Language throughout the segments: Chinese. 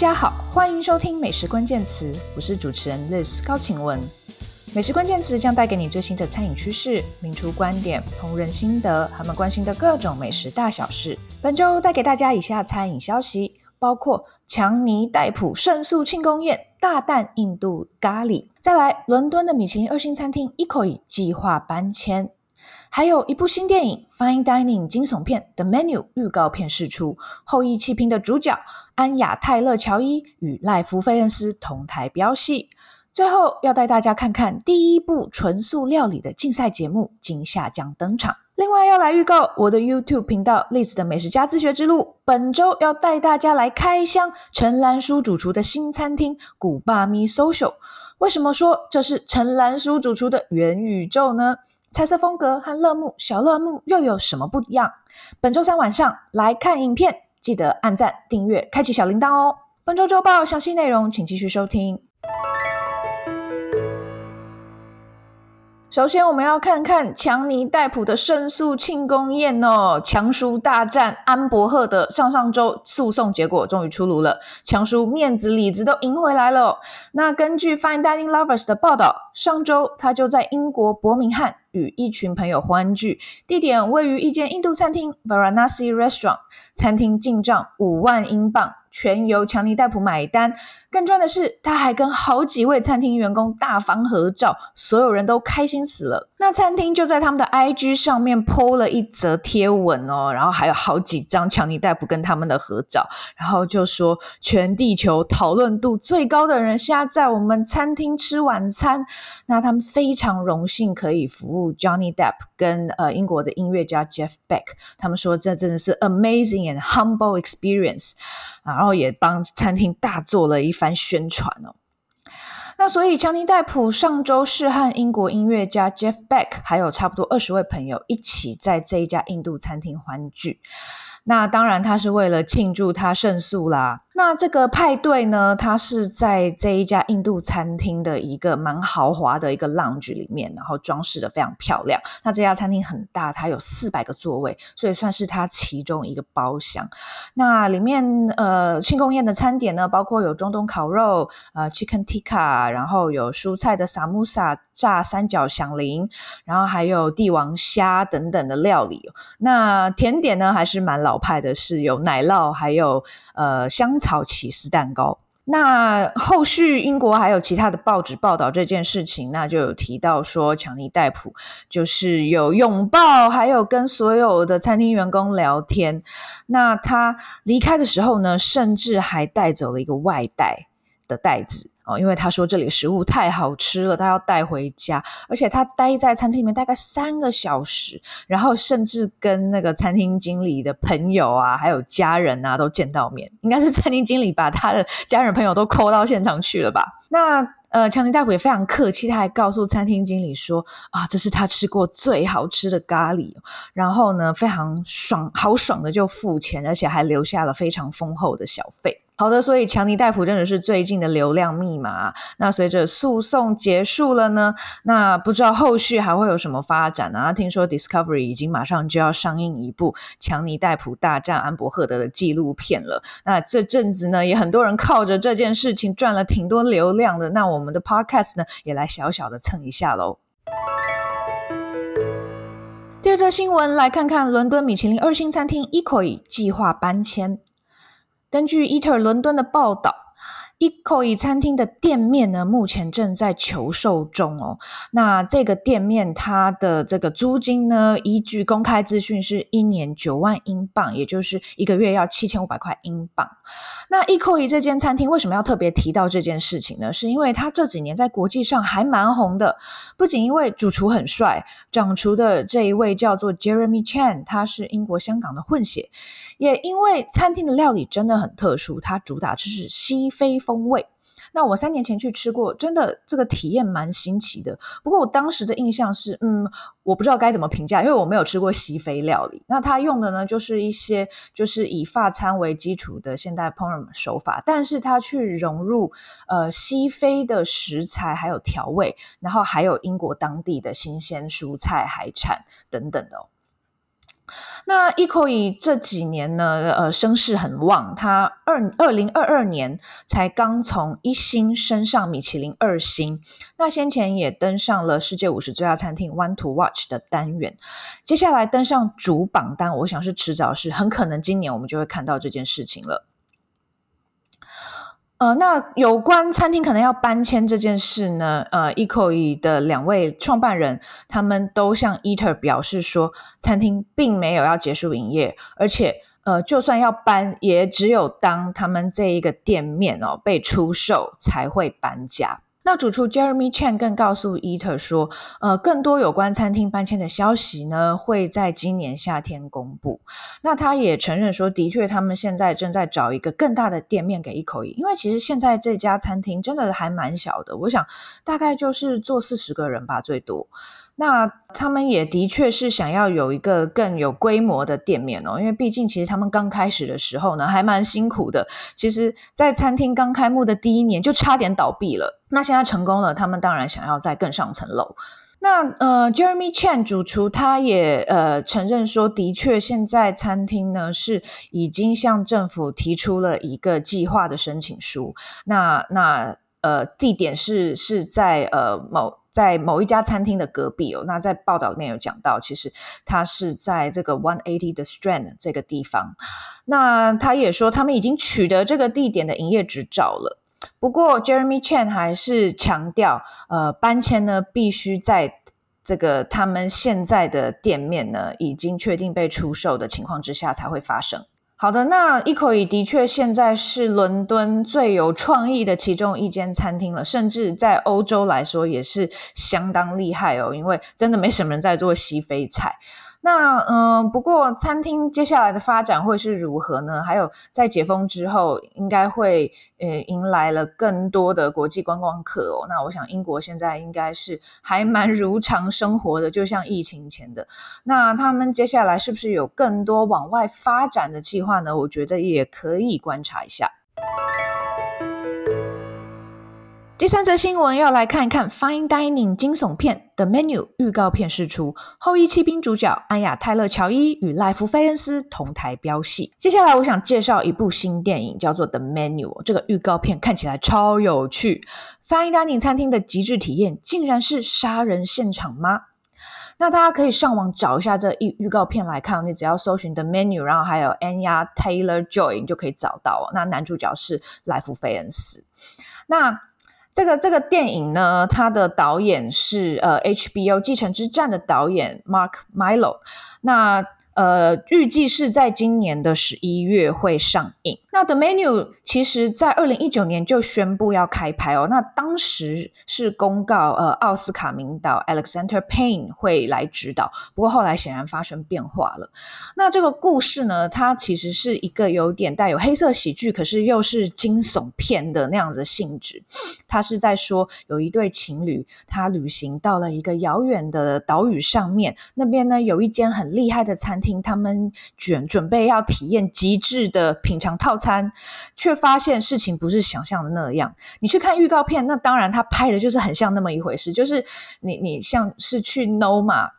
大家好，欢迎收听美食关键词，我是主持人 Liz 高晴雯。美食关键词将带给你最新的餐饮趋势、名厨观点、烹饪心得，他们关心的各种美食大小事。本周带给大家以下餐饮消息，包括强尼戴普胜诉庆功宴、大啖印度咖喱，再来伦敦的米其林二星餐厅 Ecoy 计划搬迁。还有一部新电影《Fine Dining》惊悚片《The Menu》预告片释出，后翼弃兵的主角安雅泰勒乔伊与赖夫费恩斯同台飙戏。最后要带大家看看第一部纯素料理的竞赛节目，今夏将登场。另外要来预告我的 YouTube 频道 Liz 的美食家自学之路，本周要带大家来开箱陈兰书主厨的新餐厅古巴咪 Social。为什么说这是陈兰书主厨的元宇宙呢？彩色风格和乐沐小乐沐又有什么不一样？本周三晚上来看影片，记得按赞、订阅、开启小铃铛哦。本周周报详细内容，请继续收听。首先，我们要看看强尼戴普的胜诉庆功宴哦。强叔大战安伯赫的，上上周诉讼结果终于出炉了，强叔面子里子都赢回来了。那根据 Fine Dining Lovers 的报道，上周他就在英国伯明翰与一群朋友欢聚，地点位于一间印度餐厅 Varanasi Restaurant，餐厅进账五万英镑。全由强尼戴普买单，更赚的是，他还跟好几位餐厅员工大方合照，所有人都开心死了。那餐厅就在他们的 IG 上面 po 了一则贴文哦，然后还有好几张强尼戴普跟他们的合照，然后就说全地球讨论度最高的人现在在我们餐厅吃晚餐，那他们非常荣幸可以服务 Johnny Depp 跟呃英国的音乐家 Jeff Beck，他们说这真的是 amazing and humble experience。然后也帮餐厅大做了一番宣传哦。那所以强尼戴普上周是和英国音乐家 Jeff Beck 还有差不多二十位朋友一起在这一家印度餐厅欢聚。那当然他是为了庆祝他胜诉啦。那这个派对呢，它是在这一家印度餐厅的一个蛮豪华的一个 lounge 里面，然后装饰的非常漂亮。那这家餐厅很大，它有四百个座位，所以算是它其中一个包厢。那里面呃庆功宴的餐点呢，包括有中东烤肉，呃 chicken tikka，然后有蔬菜的 samosa 炸三角响铃，然后还有帝王虾等等的料理。那甜点呢，还是蛮老派的，是有奶酪，还有呃香草。起司蛋糕。那后续英国还有其他的报纸报道这件事情，那就有提到说，强尼戴普就是有拥抱，还有跟所有的餐厅员工聊天。那他离开的时候呢，甚至还带走了一个外带的袋子。哦因为他说这里食物太好吃了，他要带回家，而且他待在餐厅里面大概三个小时，然后甚至跟那个餐厅经理的朋友啊，还有家人啊都见到面，应该是餐厅经理把他的家人朋友都 call 到现场去了吧？那呃，强尼大夫也非常客气，他还告诉餐厅经理说啊，这是他吃过最好吃的咖喱，然后呢，非常爽，豪爽的就付钱，而且还留下了非常丰厚的小费。好的，所以强尼戴普真的是最近的流量密码。那随着诉讼结束了呢，那不知道后续还会有什么发展啊？听说 Discovery 已经马上就要上映一部强尼戴普大战安伯赫德的纪录片了。那这阵子呢，也很多人靠着这件事情赚了挺多流量的。那我们的 Podcast 呢，也来小小的蹭一下喽。第二则新闻，来看看伦敦米其林二星餐厅 Icoi 计划搬迁。根据伊特伦敦的报道。E c o 餐厅的店面呢，目前正在求售中哦。那这个店面它的这个租金呢，依据公开资讯是一年九万英镑，也就是一个月要七千五百块英镑。那 e c o 这间餐厅为什么要特别提到这件事情呢？是因为它这几年在国际上还蛮红的，不仅因为主厨很帅，掌厨的这一位叫做 Jeremy Chan，他是英国香港的混血，也因为餐厅的料理真的很特殊，它主打就是西非风风味，那我三年前去吃过，真的这个体验蛮新奇的。不过我当时的印象是，嗯，我不知道该怎么评价，因为我没有吃过西非料理。那他用的呢，就是一些就是以法餐为基础的现代烹饪手法，但是他去融入呃西非的食材还有调味，然后还有英国当地的新鲜蔬菜、海产等等的。那 Ecoy 这几年呢，呃，声势很旺。他二二零二二年才刚从一星升上米其林二星，那先前也登上了世界五十最佳餐厅 One to Watch 的单元。接下来登上主榜单，我想是迟早是很可能今年我们就会看到这件事情了。呃，那有关餐厅可能要搬迁这件事呢，呃，Ecoy 的两位创办人他们都向 Eater 表示说，餐厅并没有要结束营业，而且，呃，就算要搬，也只有当他们这一个店面哦被出售才会搬家。那主厨 Jeremy Chen 更告诉 Eater 说，呃，更多有关餐厅搬迁的消息呢，会在今年夏天公布。那他也承认说，的确，他们现在正在找一个更大的店面给一口一因为其实现在这家餐厅真的还蛮小的，我想大概就是坐四十个人吧，最多。那他们也的确是想要有一个更有规模的店面哦，因为毕竟其实他们刚开始的时候呢，还蛮辛苦的。其实，在餐厅刚开幕的第一年就差点倒闭了。那现在成功了，他们当然想要再更上层楼。那呃，Jeremy Chen 主厨他也呃承认说，的确现在餐厅呢是已经向政府提出了一个计划的申请书。那那呃，地点是是在呃某。在某一家餐厅的隔壁哦，那在报道里面有讲到，其实他是在这个 One Eighty The Strand 这个地方。那他也说，他们已经取得这个地点的营业执照了。不过，Jeremy Chen 还是强调，呃，搬迁呢必须在这个他们现在的店面呢已经确定被出售的情况之下才会发生。好的，那一口以的确现在是伦敦最有创意的其中一间餐厅了，甚至在欧洲来说也是相当厉害哦，因为真的没什么人在做西非菜。那嗯，不过餐厅接下来的发展会是如何呢？还有在解封之后，应该会呃迎来了更多的国际观光客哦。那我想英国现在应该是还蛮如常生活的，就像疫情前的。那他们接下来是不是有更多往外发展的计划呢？我觉得也可以观察一下。第三则新闻要来看一看 Fine Dining 惊悚片 The Menu 预告片释出，后翼弃兵主角安雅泰勒乔伊与赖夫菲恩斯同台飙戏。接下来我想介绍一部新电影，叫做 The Menu。这个预告片看起来超有趣，Fine Dining 餐厅的极致体验竟然是杀人现场吗？那大家可以上网找一下这预预告片来看，你只要搜寻 The Menu，然后还有 Anya Taylor-Joy，就可以找到。那男主角是赖夫菲恩斯。那这个这个电影呢，它的导演是呃 HBO《继承之战》的导演 Mark Milo。那呃，预计是在今年的十一月会上映。那 The Menu 其实在二零一九年就宣布要开拍哦。那当时是公告呃奥斯卡名导 Alexander Payne 会来指导，不过后来显然发生变化了。那这个故事呢，它其实是一个有点带有黑色喜剧，可是又是惊悚片的那样子性质。它是在说有一对情侣，他旅行到了一个遥远的岛屿上面，那边呢有一间很厉害的餐厅。他们准准备要体验极致的品尝套餐，却发现事情不是想象的那样。你去看预告片，那当然他拍的就是很像那么一回事，就是你你像是去 Noma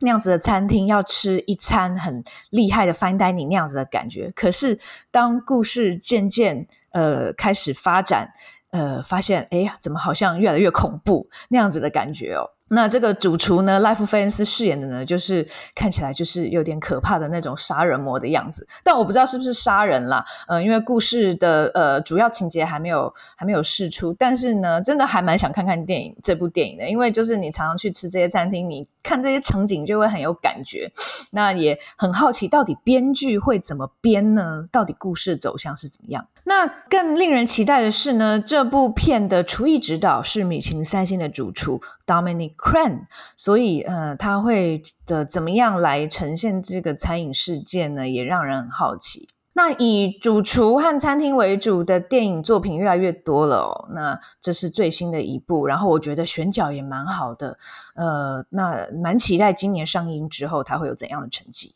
那样子的餐厅，要吃一餐很厉害的 Fine Dining 那样子的感觉。可是当故事渐渐呃开始发展，呃，发现哎呀，怎么好像越来越恐怖那样子的感觉哦。那这个主厨呢，赖夫费恩斯饰演的呢，就是看起来就是有点可怕的那种杀人魔的样子，但我不知道是不是杀人啦，呃，因为故事的呃主要情节还没有还没有释出，但是呢，真的还蛮想看看电影这部电影的，因为就是你常常去吃这些餐厅，你看这些场景就会很有感觉，那也很好奇到底编剧会怎么编呢？到底故事走向是怎么样？那更令人期待的是呢，这部片的厨艺指导是米其林三星的主厨 Dominic cran 所以呃，他会的怎么样来呈现这个餐饮事件呢？也让人很好奇。那以主厨和餐厅为主的电影作品越来越多了，那这是最新的一部，然后我觉得选角也蛮好的，呃，那蛮期待今年上映之后它会有怎样的成绩。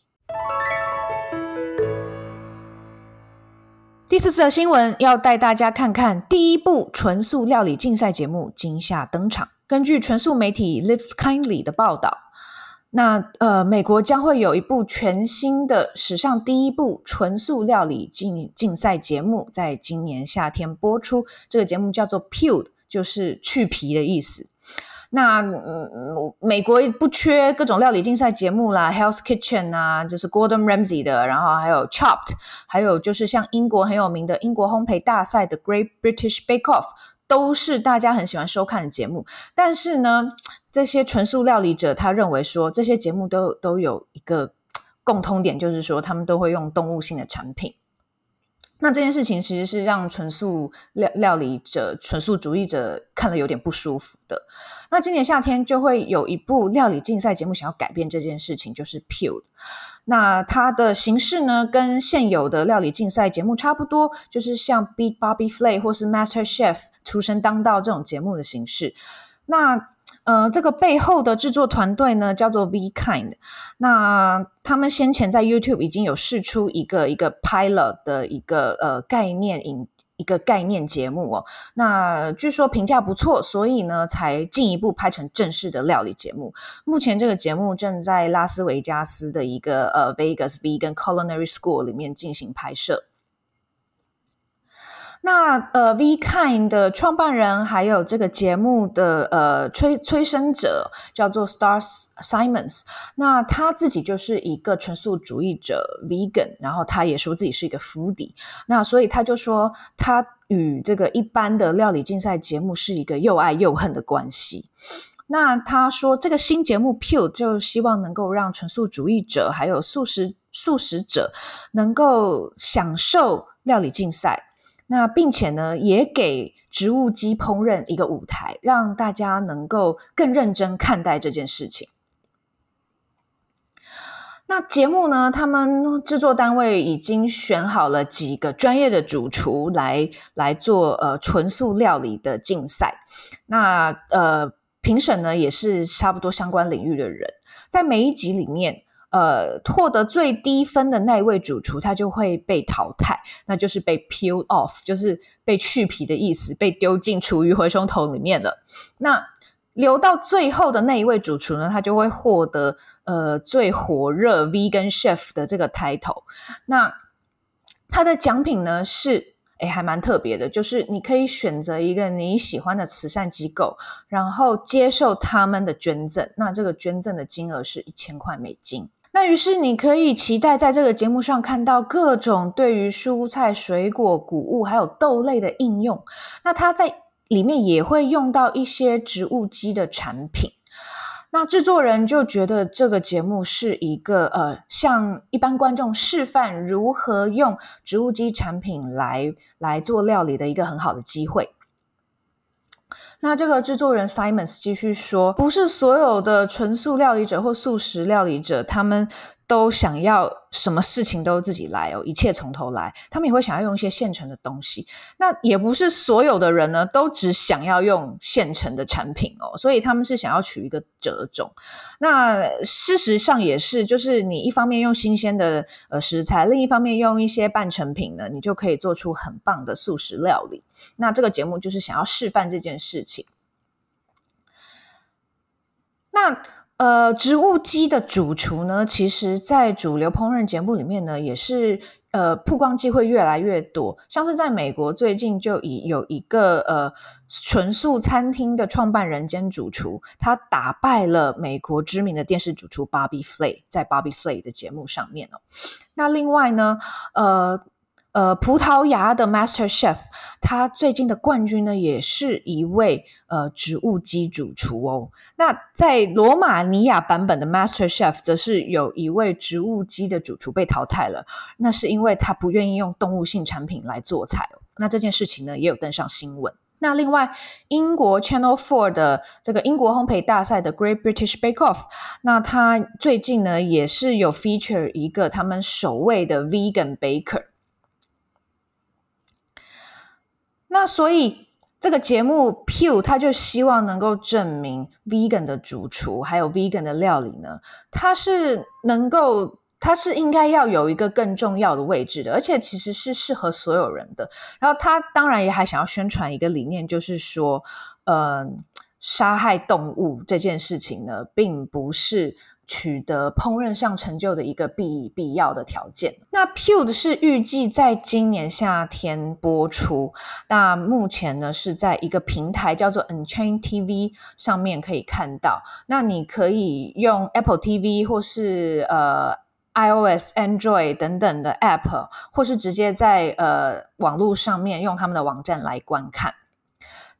第四则新闻要带大家看看第一部纯素料理竞赛节目今夏登场。根据纯素媒体 Live Kindly 的报道，那呃，美国将会有一部全新的史上第一部纯素料理竞竞赛节目，在今年夏天播出。这个节目叫做 Peeled，就是去皮的意思。那嗯，美国不缺各种料理竞赛节目啦，Hell's Kitchen 啊，就是 Gordon Ramsay 的，然后还有 Chopped，还有就是像英国很有名的英国烘焙大赛的 Great British Bake Off，都是大家很喜欢收看的节目。但是呢，这些纯素料理者，他认为说这些节目都都有一个共通点，就是说他们都会用动物性的产品。那这件事情其实是让纯素料料理者、纯素主义者看了有点不舒服的。那今年夏天就会有一部料理竞赛节目想要改变这件事情，就是 peel。那它的形式呢，跟现有的料理竞赛节目差不多，就是像 Beat Bobby Flay 或是 Master Chef 出身当道这种节目的形式。那呃，这个背后的制作团队呢，叫做 Vkind。那他们先前在 YouTube 已经有试出一个一个 pilot 的一个呃概念影一个概念节目哦。那据说评价不错，所以呢才进一步拍成正式的料理节目。目前这个节目正在拉斯维加斯的一个呃 Vegas Vegan Culinary School 里面进行拍摄。那呃，Vkind 的创办人还有这个节目的呃催催生者叫做 Stars Simons，那他自己就是一个纯素主义者 Vegan，然后他也说自己是一个 Foodie，那所以他就说他与这个一般的料理竞赛节目是一个又爱又恨的关系。那他说这个新节目 Pew 就希望能够让纯素主义者还有素食素食者能够享受料理竞赛。那并且呢，也给植物基烹饪一个舞台，让大家能够更认真看待这件事情。那节目呢，他们制作单位已经选好了几个专业的主厨来来做呃纯素料理的竞赛。那呃评审呢，也是差不多相关领域的人，在每一集里面。呃，获得最低分的那一位主厨，他就会被淘汰，那就是被 peel off，就是被去皮的意思，被丢进厨余回收桶里面了。那留到最后的那一位主厨呢，他就会获得呃最火热 vegan chef 的这个 title。那他的奖品呢是，诶，还蛮特别的，就是你可以选择一个你喜欢的慈善机构，然后接受他们的捐赠。那这个捐赠的金额是一千块美金。那于是你可以期待在这个节目上看到各种对于蔬菜、水果、谷物还有豆类的应用。那它在里面也会用到一些植物基的产品。那制作人就觉得这个节目是一个呃，向一般观众示范如何用植物基产品来来做料理的一个很好的机会。那这个制作人 Simons 继续说，不是所有的纯素料理者或素食料理者，他们都想要什么事情都自己来哦，一切从头来。他们也会想要用一些现成的东西。那也不是所有的人呢，都只想要用现成的产品哦。所以他们是想要取一个折中。那事实上也是，就是你一方面用新鲜的呃食材，另一方面用一些半成品呢，你就可以做出很棒的素食料理。那这个节目就是想要示范这件事情。那。呃，植物基的主厨呢，其实，在主流烹饪节目里面呢，也是呃曝光机会越来越多。像是在美国，最近就已有一个呃纯素餐厅的创办人兼主厨，他打败了美国知名的电视主厨 Bobby Flay，在 Bobby Flay 的节目上面哦。那另外呢，呃。呃，葡萄牙的 Master Chef，他最近的冠军呢，也是一位呃植物基主厨哦。那在罗马尼亚版本的 Master Chef，则是有一位植物基的主厨被淘汰了，那是因为他不愿意用动物性产品来做菜哦。那这件事情呢，也有登上新闻。那另外，英国 Channel Four 的这个英国烘焙大赛的 Great British Bake Off，那他最近呢，也是有 feature 一个他们首位的 Vegan Baker。那所以这个节目 Peeled 他就希望能够证明 Vegan 的主厨还有 Vegan 的料理呢，它是能够，它是应该要有一个更重要的位置的，而且其实是适合所有人的。然后他当然也还想要宣传一个理念，就是说，呃，杀害动物这件事情呢，并不是取得烹饪上成就的一个必必要的条件。那 Pute 是预计在今年夏天播出，那目前呢是在一个平台叫做 Unchain TV 上面可以看到。那你可以用 Apple TV 或是呃 iOS、Android 等等的 App，或是直接在呃网络上面用他们的网站来观看。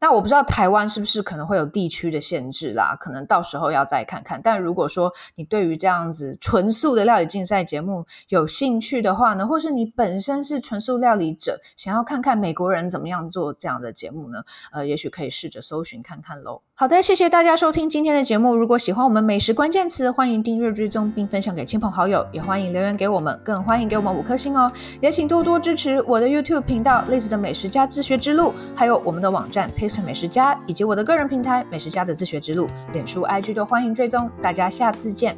那我不知道台湾是不是可能会有地区的限制啦，可能到时候要再看看。但如果说你对于这样子纯素的料理竞赛节目有兴趣的话呢，或是你本身是纯素料理者，想要看看美国人怎么样做这样的节目呢？呃，也许可以试着搜寻看看喽。好的，谢谢大家收听今天的节目。如果喜欢我们美食关键词，欢迎订阅追踪并分享给亲朋好友，也欢迎留言给我们，更欢迎给我们五颗星哦。也请多多支持我的 YouTube 频道 Liz 的美食家自学之路，还有我们的网站 Taste。美食家以及我的个人平台美食家的自学之路，脸书、IG 都欢迎追踪，大家下次见。